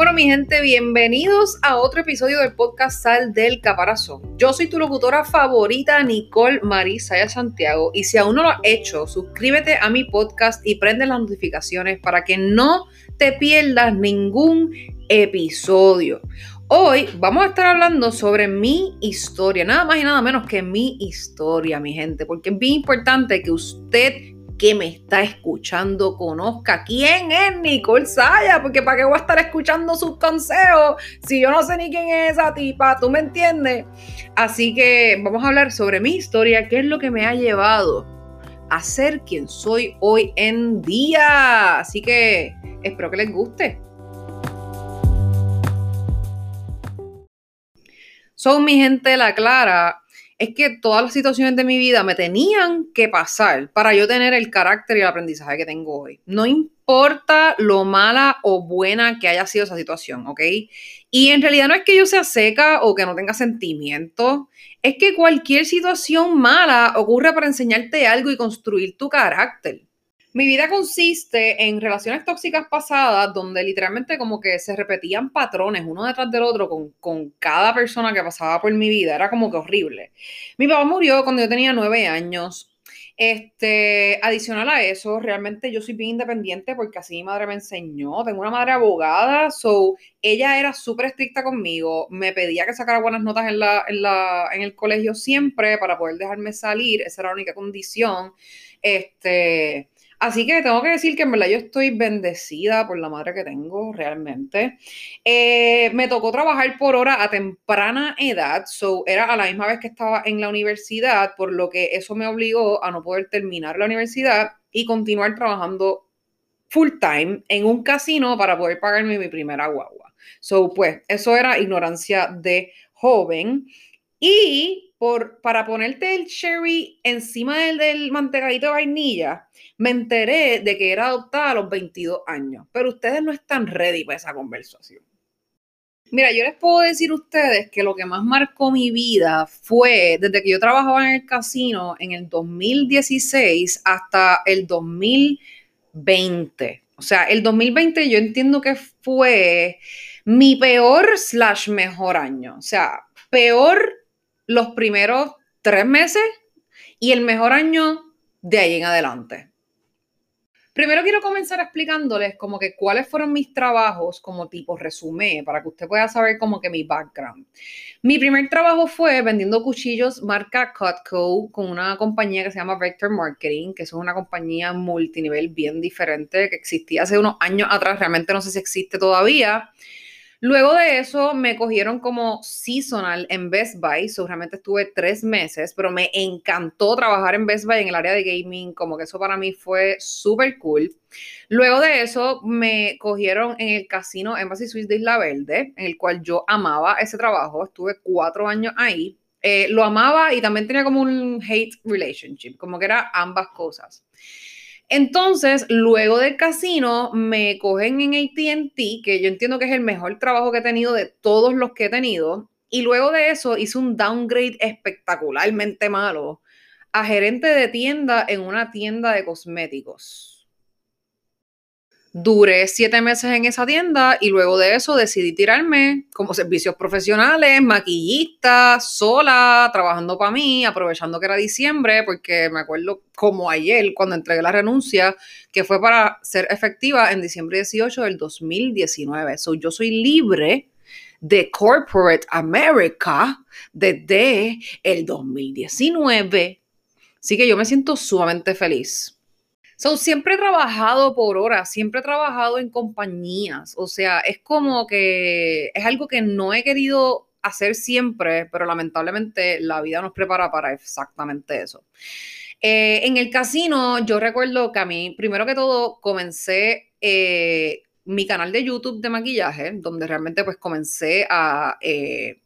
Bueno, mi gente, bienvenidos a otro episodio del podcast Sal del Caparazón. Yo soy tu locutora favorita, Nicole Marisaya Santiago, y si aún no lo has hecho, suscríbete a mi podcast y prende las notificaciones para que no te pierdas ningún episodio. Hoy vamos a estar hablando sobre mi historia, nada más y nada menos que mi historia, mi gente, porque es bien importante que usted que me está escuchando conozca quién es Nicole Saya, porque para qué voy a estar escuchando sus consejos si yo no sé ni quién es esa tipa, ¿tú me entiendes? Así que vamos a hablar sobre mi historia, qué es lo que me ha llevado a ser quien soy hoy en día. Así que espero que les guste. Son mi gente la clara es que todas las situaciones de mi vida me tenían que pasar para yo tener el carácter y el aprendizaje que tengo hoy. No importa lo mala o buena que haya sido esa situación, ¿ok? Y en realidad no es que yo sea seca o que no tenga sentimientos, es que cualquier situación mala ocurre para enseñarte algo y construir tu carácter. Mi vida consiste en relaciones tóxicas pasadas donde literalmente como que se repetían patrones uno detrás del otro con, cada persona que pasaba por mi vida. Era como que horrible. Mi papá murió cuando yo tenía nueve años. Este, adicional a eso, realmente yo soy bien independiente porque así mi madre me enseñó. Tengo una madre abogada, so ella era súper estricta conmigo. Me pedía que sacara buenas notas en, la, en, la, en el colegio siempre para poder dejarme salir. Esa era la única condición. Este, Así que tengo que decir que en verdad yo estoy bendecida por la madre que tengo realmente. Eh, me tocó trabajar por hora a temprana edad, so era a la misma vez que estaba en la universidad, por lo que eso me obligó a no poder terminar la universidad y continuar trabajando full time en un casino para poder pagarme mi primera guagua. So, pues, eso era ignorancia de joven. Y por, para ponerte el cherry encima del, del mantegadito de vainilla, me enteré de que era adoptada a los 22 años. Pero ustedes no están ready para esa conversación. Mira, yo les puedo decir a ustedes que lo que más marcó mi vida fue desde que yo trabajaba en el casino en el 2016 hasta el 2020. O sea, el 2020 yo entiendo que fue mi peor slash mejor año. O sea, peor los primeros tres meses y el mejor año de ahí en adelante. Primero quiero comenzar explicándoles como que cuáles fueron mis trabajos como tipo resumen para que usted pueda saber como que mi background. Mi primer trabajo fue vendiendo cuchillos marca Cutco con una compañía que se llama Vector Marketing, que es una compañía multinivel bien diferente que existía hace unos años atrás, realmente no sé si existe todavía. Luego de eso me cogieron como seasonal en Best Buy, so, realmente estuve tres meses, pero me encantó trabajar en Best Buy en el área de gaming, como que eso para mí fue súper cool. Luego de eso me cogieron en el casino Embassy Suites de Isla Verde, en el cual yo amaba ese trabajo, estuve cuatro años ahí. Eh, lo amaba y también tenía como un hate relationship, como que era ambas cosas. Entonces, luego del casino, me cogen en ATT, que yo entiendo que es el mejor trabajo que he tenido de todos los que he tenido. Y luego de eso hice un downgrade espectacularmente malo a gerente de tienda en una tienda de cosméticos. Duré siete meses en esa tienda y luego de eso decidí tirarme como servicios profesionales, maquillista, sola, trabajando para mí, aprovechando que era diciembre, porque me acuerdo como ayer cuando entregué la renuncia, que fue para ser efectiva en diciembre 18 del 2019. So, yo soy libre de Corporate America desde el 2019. Así que yo me siento sumamente feliz. So, siempre he trabajado por horas, siempre he trabajado en compañías. O sea, es como que es algo que no he querido hacer siempre, pero lamentablemente la vida nos prepara para exactamente eso. Eh, en el casino, yo recuerdo que a mí, primero que todo, comencé eh, mi canal de YouTube de maquillaje, donde realmente pues comencé a, eh,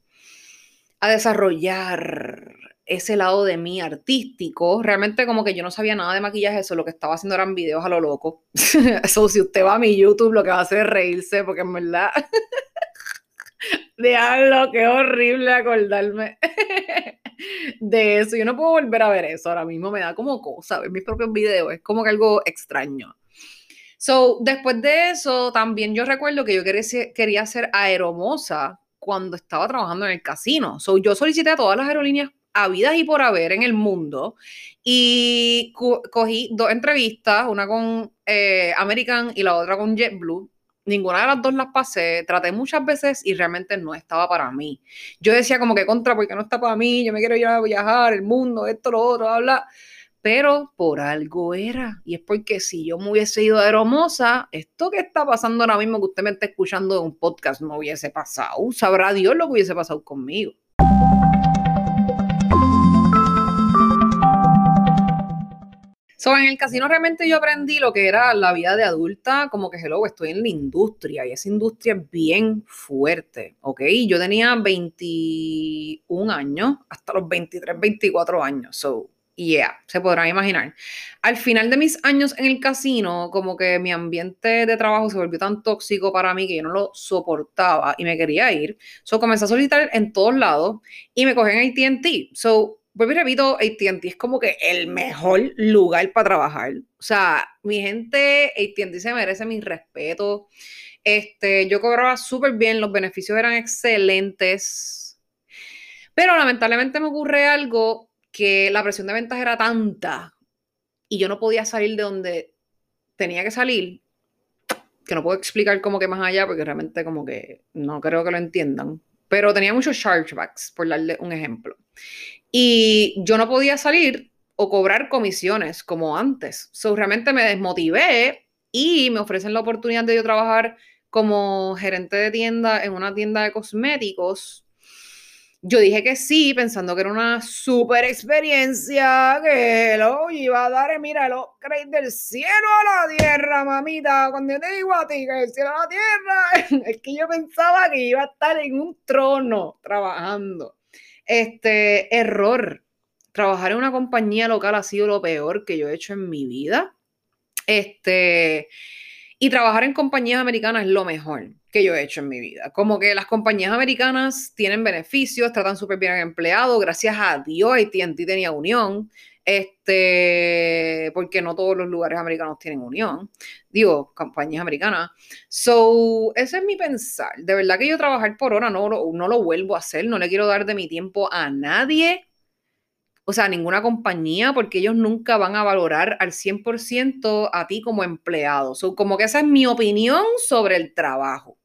a desarrollar ese lado de mí artístico. Realmente como que yo no sabía nada de maquillaje, eso lo que estaba haciendo eran videos a lo loco. eso si usted va a mi YouTube lo que va a hacer es reírse, porque en verdad... Diablo, qué horrible acordarme de eso. Yo no puedo volver a ver eso ahora mismo, me da como cosa ver mis propios videos, es como que algo extraño. So, después de eso, también yo recuerdo que yo quería ser, quería ser cuando estaba trabajando en el casino. So, yo solicité a todas las aerolíneas habidas y por haber en el mundo y cogí dos entrevistas, una con eh, American y la otra con JetBlue. Ninguna de las dos las pasé, traté muchas veces y realmente no estaba para mí. Yo decía como que contra, porque no está para mí, yo me quiero ir a viajar, el mundo, esto, lo otro, habla pero por algo era. Y es porque si yo me hubiese ido a Hermosa, esto que está pasando ahora mismo que usted me está escuchando de un podcast no hubiese pasado. Sabrá Dios lo que hubiese pasado conmigo. So, en el casino realmente yo aprendí lo que era la vida de adulta, como que, hello, estoy en la industria y esa industria es bien fuerte, ¿ok? Yo tenía 21 años hasta los 23, 24 años, so yeah, se podrán imaginar. Al final de mis años en el casino, como que mi ambiente de trabajo se volvió tan tóxico para mí que yo no lo soportaba y me quería ir. So comencé a solicitar en todos lados y me cogí en ATT. So, vuelvo y repito, ATT es como que el mejor lugar para trabajar. O sea, mi gente, ATT se merece mi respeto. Este, yo cobraba súper bien, los beneficios eran excelentes. Pero lamentablemente me ocurre algo que la presión de ventas era tanta y yo no podía salir de donde tenía que salir, que no puedo explicar como que más allá porque realmente como que no creo que lo entiendan, pero tenía muchos chargebacks, por darle un ejemplo. Y yo no podía salir o cobrar comisiones como antes. So, realmente me desmotivé y me ofrecen la oportunidad de yo trabajar como gerente de tienda en una tienda de cosméticos yo dije que sí, pensando que era una super experiencia, que lo iba a dar, mira, lo creéis del cielo a la tierra, mamita. Cuando yo te digo a ti que del cielo a la tierra, es que yo pensaba que iba a estar en un trono trabajando. Este error. Trabajar en una compañía local ha sido lo peor que yo he hecho en mi vida. Este, y trabajar en compañías americanas es lo mejor que yo he hecho en mi vida. Como que las compañías americanas tienen beneficios, tratan súper bien al empleado, gracias a Dios AT&T tenía unión, este, porque no todos los lugares americanos tienen unión, digo, compañías americanas. So, ese es mi pensar. De verdad que yo trabajar por hora no, no lo vuelvo a hacer, no le quiero dar de mi tiempo a nadie o sea, ninguna compañía, porque ellos nunca van a valorar al 100% a ti como empleado. So, como que esa es mi opinión sobre el trabajo.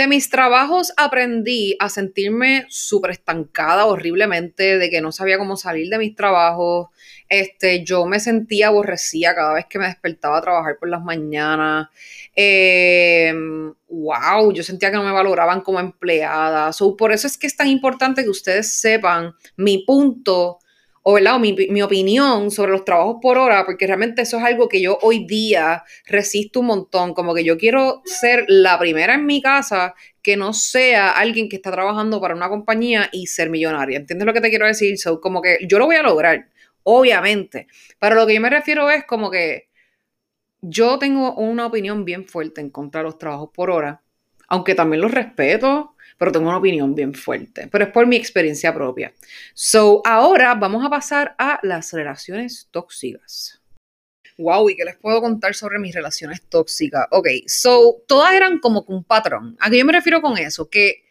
De mis trabajos aprendí a sentirme súper estancada horriblemente, de que no sabía cómo salir de mis trabajos. Este, yo me sentía aborrecida cada vez que me despertaba a trabajar por las mañanas. wow, em, yo sentía que no me valoraban como empleada. So, por eso es que es tan importante que ustedes sepan mi punto o, ¿verdad? mi, mi, opinión sobre los trabajos por hora, porque realmente eso es algo que yo hoy día resisto un montón, como que yo quiero ser la primera en mi casa que no sea alguien que está trabajando para una compañía y ser millonaria. ¿Entiendes lo que te quiero decir? So, como que yo lo voy a lograr, obviamente, pero lo que yo me refiero es como que yo tengo una opinión bien fuerte en contra de los trabajos por hora, aunque también los respeto, pero tengo una opinión bien fuerte, pero es por mi experiencia propia. So, ahora vamos a pasar a las relaciones tóxicas. Wow, ¿y qué les puedo contar sobre mis relaciones tóxicas? Ok, so, todas eran como un patrón. ¿A qué yo me refiero con eso? Que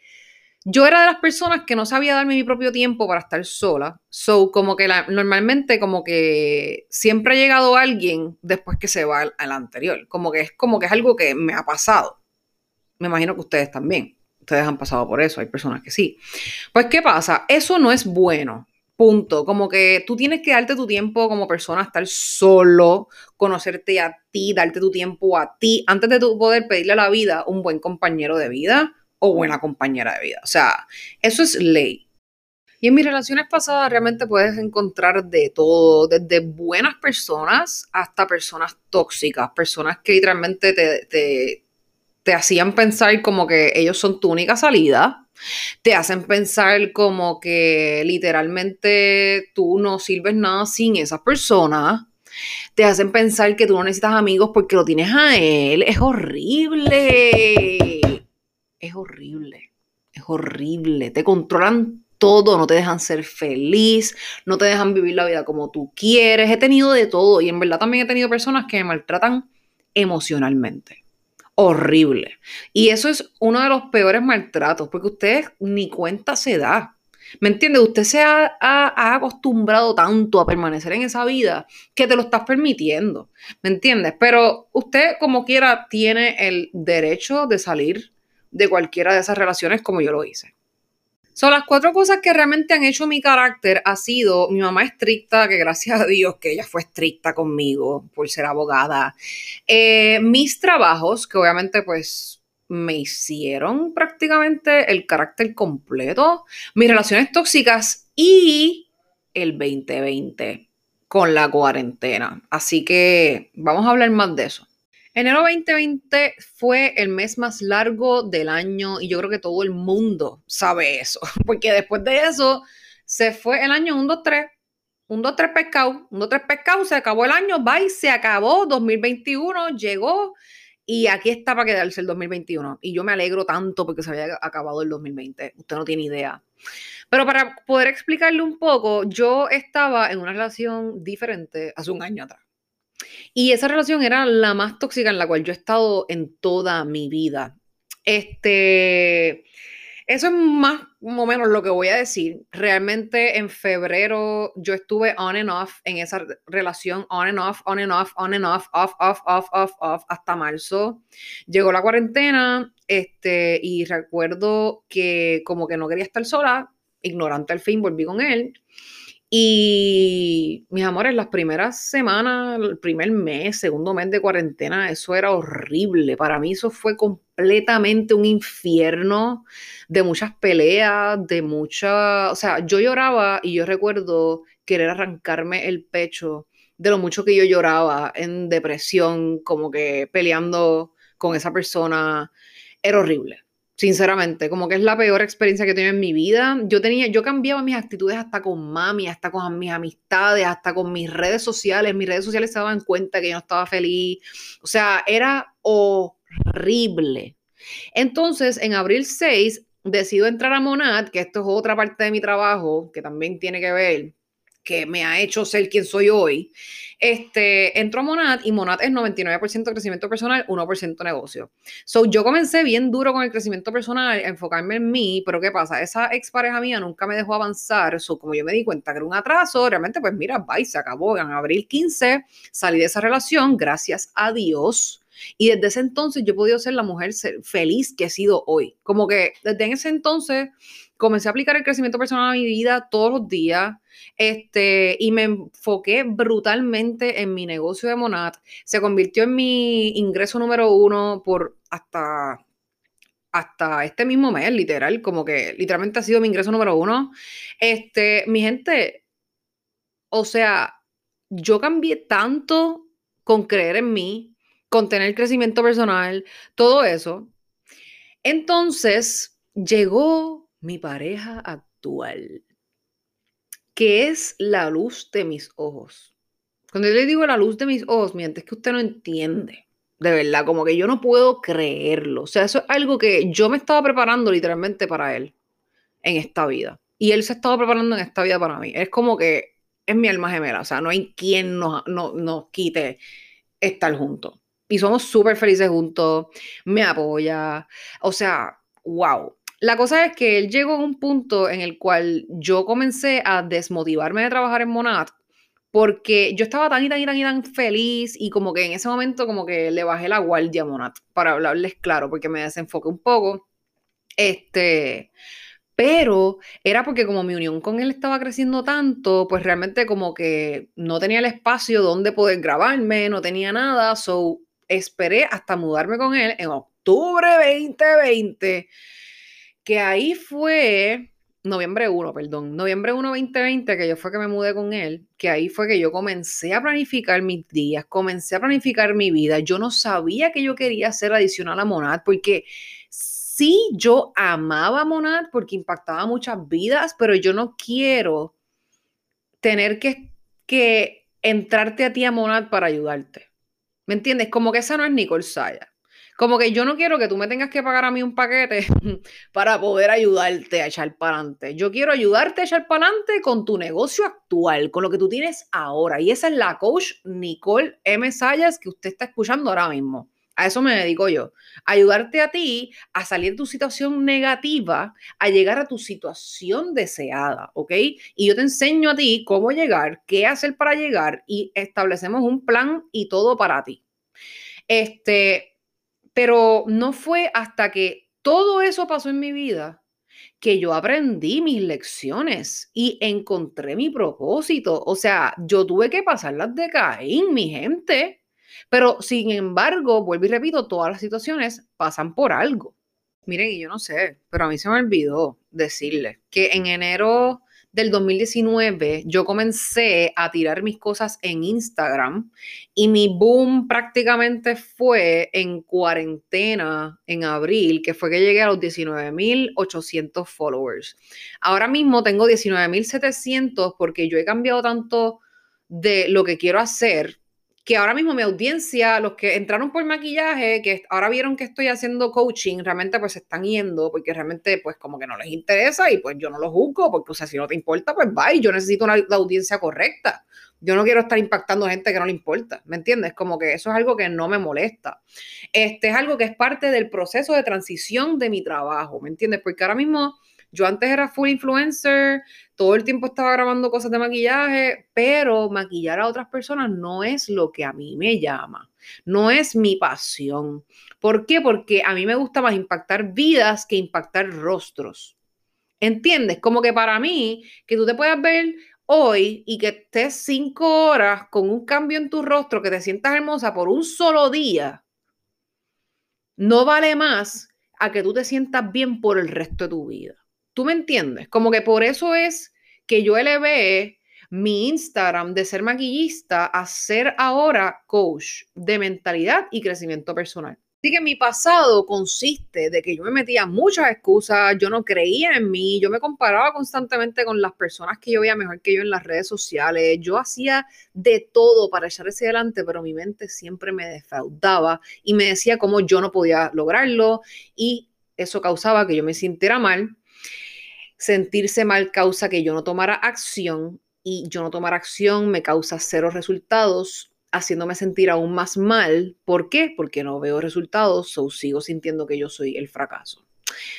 yo era de las personas que no sabía darme mi propio tiempo para estar sola. So, como que normalmente, como que siempre ha llegado alguien después que se va al, anterior. Como que es como que es algo que me ha pasado. Me imagino que ustedes también ustedes han pasado por eso, hay personas que sí. Pues, ¿qué pasa? Eso no es bueno. Punto. Como que tú tienes que darte tu tiempo como persona, estar solo, conocerte a ti, darte tu tiempo a ti, antes de tú poder pedirle a la vida un buen compañero de vida o buena compañera de vida. O sea, eso es ley. Y en mis relaciones pasadas realmente puedes encontrar de todo, desde buenas personas hasta personas tóxicas, personas que literalmente te, te hacían pensar como que ellos son tu única salida, te hacen pensar como que literalmente tú no sirves nada sin esas personas, te hacen pensar que tú no necesitas amigos porque lo tienes a él, es horrible, es horrible, es horrible, te controlan todo, no te dejan ser feliz, no te dejan vivir la vida como tú quieres. He tenido de todo y en verdad también he tenido personas que me maltratan emocionalmente. Horrible. Y eso es uno de los peores maltratos, porque usted ni cuenta se da. ¿Me entiendes? Usted se ha, acostumbrado tanto a permanecer en esa vida que te lo estás permitiendo. ¿Me entiendes? Pero usted, como quiera, tiene el derecho de salir de cualquiera de esas relaciones como yo lo hice. Son las cuatro cosas que realmente han hecho mi carácter ha sido mi mamá estricta, que gracias a Dios que ella fue estricta conmigo por ser abogada. Eh, mis trabajos, que obviamente pues me hicieron prácticamente el carácter completo, mis relaciones tóxicas y el 2020 con la cuarentena. Así que vamos a hablar más de eso. Enero 2020 fue el mes más largo del año y yo creo que todo el mundo sabe eso, porque después de eso se fue el año 1, 2, 3, 1, 2, 3 pescado, 1, 2, 3 pescado, se acabó el año, bye, se acabó, 2021 llegó y aquí está para quedarse el 2021. Y yo me alegro tanto porque se había acabado el 2020. Usted no tiene idea. Pero para poder explicarle un poco, yo estaba en una relación diferente hace un año atrás. Y esa relación era la más tóxica en la cual yo he estado en toda mi vida. Este, eso es más o menos lo que voy a decir. Realmente en febrero yo estuve on and off en esa relación, on and off, on and off, on and off, off, off, off, off, off, hasta marzo. Llegó la cuarentena, este, y recuerdo que como que no quería estar sola, ignorante al fin, volví con él. Y mis amores, las primeras semanas, el primer mes, segundo mes de cuarentena, eso era horrible. Para mí eso fue completamente un infierno de muchas peleas, de mucha, o sea, yo lloraba y yo recuerdo querer arrancarme el pecho de lo mucho que yo lloraba en depresión, como que peleando con esa persona. Era horrible sinceramente, como que es la peor experiencia que he tenido en mi vida. Yo tenía, yo cambiaba mis actitudes hasta con mami, hasta con mis amistades, hasta con mis redes sociales. Mis redes sociales se daban cuenta que yo no estaba feliz. O sea, era horrible. Entonces, en abril 6, decido entrar a Monad, que esto es otra parte de mi trabajo que también tiene que ver que me ha hecho ser quien soy hoy, este, entro a Monat y Monat es 99% crecimiento personal, 1% negocio. So, yo comencé bien duro con el crecimiento personal, enfocarme en mí, pero ¿qué pasa? Esa expareja mía nunca me dejó avanzar, so, como yo me di cuenta que era un atraso, realmente pues mira, bye, se acabó, en abril 15 salí de esa relación, gracias a Dios, y desde ese entonces yo he podido ser la mujer feliz que he sido hoy. Como que desde ese entonces comencé a aplicar el crecimiento personal a mi vida todos los días este, y me enfoqué brutalmente en mi negocio de Monat. Se convirtió en mi ingreso número uno por hasta, hasta este mismo mes, literal, como que literalmente ha sido mi ingreso número uno. Este, mi gente, o sea, yo cambié tanto con creer en mí, con tener crecimiento personal, todo eso. Entonces llegó mi pareja actual, que es la luz de mis ojos. Cuando yo le digo la luz de mis ojos, mientras que usted no entiende. De verdad, como que yo no puedo creerlo. O sea, eso es algo que yo me estaba preparando literalmente para él en esta vida. Y él se estaba preparando en esta vida para mí. Es como que es mi alma gemela. O sea, no hay quien nos, nos quite estar juntos. Y somos súper felices juntos. Me apoya. O sea, wow. La cosa es que él llegó a un punto en el cual yo comencé a desmotivarme de trabajar en Monat porque yo estaba tan y tan y tan y tan feliz y como que en ese momento como que le bajé la guardia a Monat para hablarles claro porque me desenfoqué un poco. Este, pero era porque como mi unión con él estaba creciendo tanto, pues realmente como que no tenía el espacio donde poder grabarme, no tenía nada, so esperé hasta mudarme con él en octubre 2020 que ahí fue noviembre 1, perdón, noviembre 1, 2020, que yo fue que me mudé con él, que ahí fue que yo comencé a planificar mis días, comencé a planificar mi vida. Yo no sabía que yo quería ser adicional a Monad, porque sí, yo amaba a Monad porque impactaba muchas vidas, pero yo no quiero tener que, que entrarte a ti a Monad para ayudarte. ¿Me entiendes? Como que esa no es Nicole Saya. Como que yo no quiero que tú me tengas que pagar a mí un paquete para poder ayudarte a echar para adelante. Yo quiero ayudarte a echar para adelante con tu negocio actual, con lo que tú tienes ahora. Y esa es la coach Nicole M. Sayas que usted está escuchando ahora mismo. A eso me dedico yo. Ayudarte a ti a salir de tu situación negativa, a llegar a tu situación deseada, ¿ok? Y yo te enseño a ti cómo llegar, qué hacer para llegar y establecemos un plan y todo para ti. Este, pero no fue hasta que todo eso pasó en mi vida que yo aprendí mis lecciones y encontré mi propósito. O sea, yo tuve que pasar las de Caín, mi gente. Pero sin embargo, vuelvo y repito, todas las situaciones pasan por algo. Miren, y yo no sé, pero a mí se me olvidó decirle que en enero del 2019 yo comencé a tirar mis cosas en Instagram y mi boom prácticamente fue en cuarentena en abril, que fue que llegué a los 19.800 followers. Ahora mismo tengo 19.700 porque yo he cambiado tanto de lo que quiero hacer que ahora mismo mi audiencia, los que entraron por maquillaje, que ahora vieron que estoy haciendo coaching, realmente pues se están yendo porque realmente pues como que no les interesa y pues yo no lo juzgo porque o sea, si no te importa pues bye, yo necesito una la audiencia correcta. Yo no quiero estar impactando gente que no le importa, ¿me entiendes? Como que eso es algo que no me molesta. Este es algo que es parte del proceso de transición de mi trabajo, ¿me entiendes? Porque ahora mismo yo antes era full influencer, todo el tiempo estaba grabando cosas de maquillaje, pero maquillar a otras personas no es lo que a mí me llama, no es mi pasión. ¿Por qué? Porque a mí me gusta más impactar vidas que impactar rostros. ¿Entiendes? Como que para mí, que tú te puedas ver hoy y que estés cinco horas con un cambio en tu rostro, que te sientas hermosa por un solo día, no vale más a que tú te sientas bien por el resto de tu vida. ¿Tú me entiendes? Como que por eso es que yo elevé mi Instagram de ser maquillista a ser ahora coach de mentalidad y crecimiento personal. Así que mi pasado consiste de que yo me metía muchas excusas, yo no creía en mí, yo me comparaba constantemente con las personas que yo veía mejor que yo en las redes sociales, yo hacía de todo para echar ese adelante, pero mi mente siempre me defraudaba y me decía cómo yo no podía lograrlo y eso causaba que yo me sintiera mal, sentirse mal causa que yo no tomara acción y yo no tomar acción me causa cero resultados, haciéndome sentir aún más mal. ¿Por qué? Porque no veo resultados, o sigo sintiendo que yo soy el fracaso.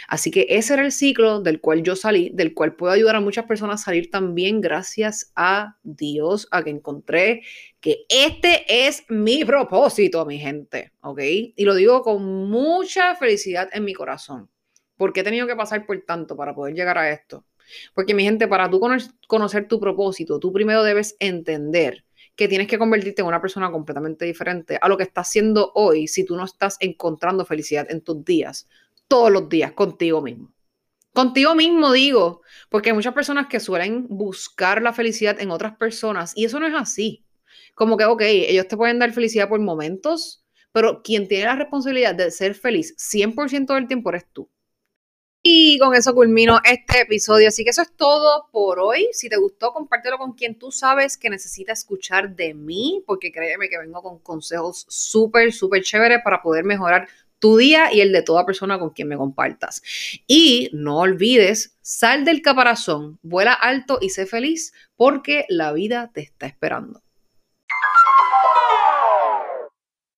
Así que ese era el ciclo del cual yo salí, del cual puedo ayudar a muchas personas a salir también gracias a Dios, a que encontré que este es mi propósito, mi gente, ¿ok? Y lo digo con mucha felicidad en mi corazón. ¿Por qué he tenido que pasar por tanto para poder llegar a esto? Porque mi gente, para tú conocer tu propósito, tú primero debes entender que tienes que convertirte en una persona completamente diferente a lo que estás haciendo hoy si tú no estás encontrando felicidad en tus días, todos los días, contigo mismo. Contigo mismo digo, porque hay muchas personas que suelen buscar la felicidad en otras personas y eso no es así. Como que, ok, ellos te pueden dar felicidad por momentos, pero quien tiene la responsabilidad de ser feliz 100% del tiempo eres tú. Y con eso culmino este episodio. Así que eso es todo por hoy. Si te gustó, compártelo con quien tú sabes que necesita escuchar de mí, porque créeme que vengo con consejos súper, súper chéveres para poder mejorar tu día y el de toda persona con quien me compartas. Y no olvides, sal del caparazón, vuela alto y sé feliz, porque la vida te está esperando.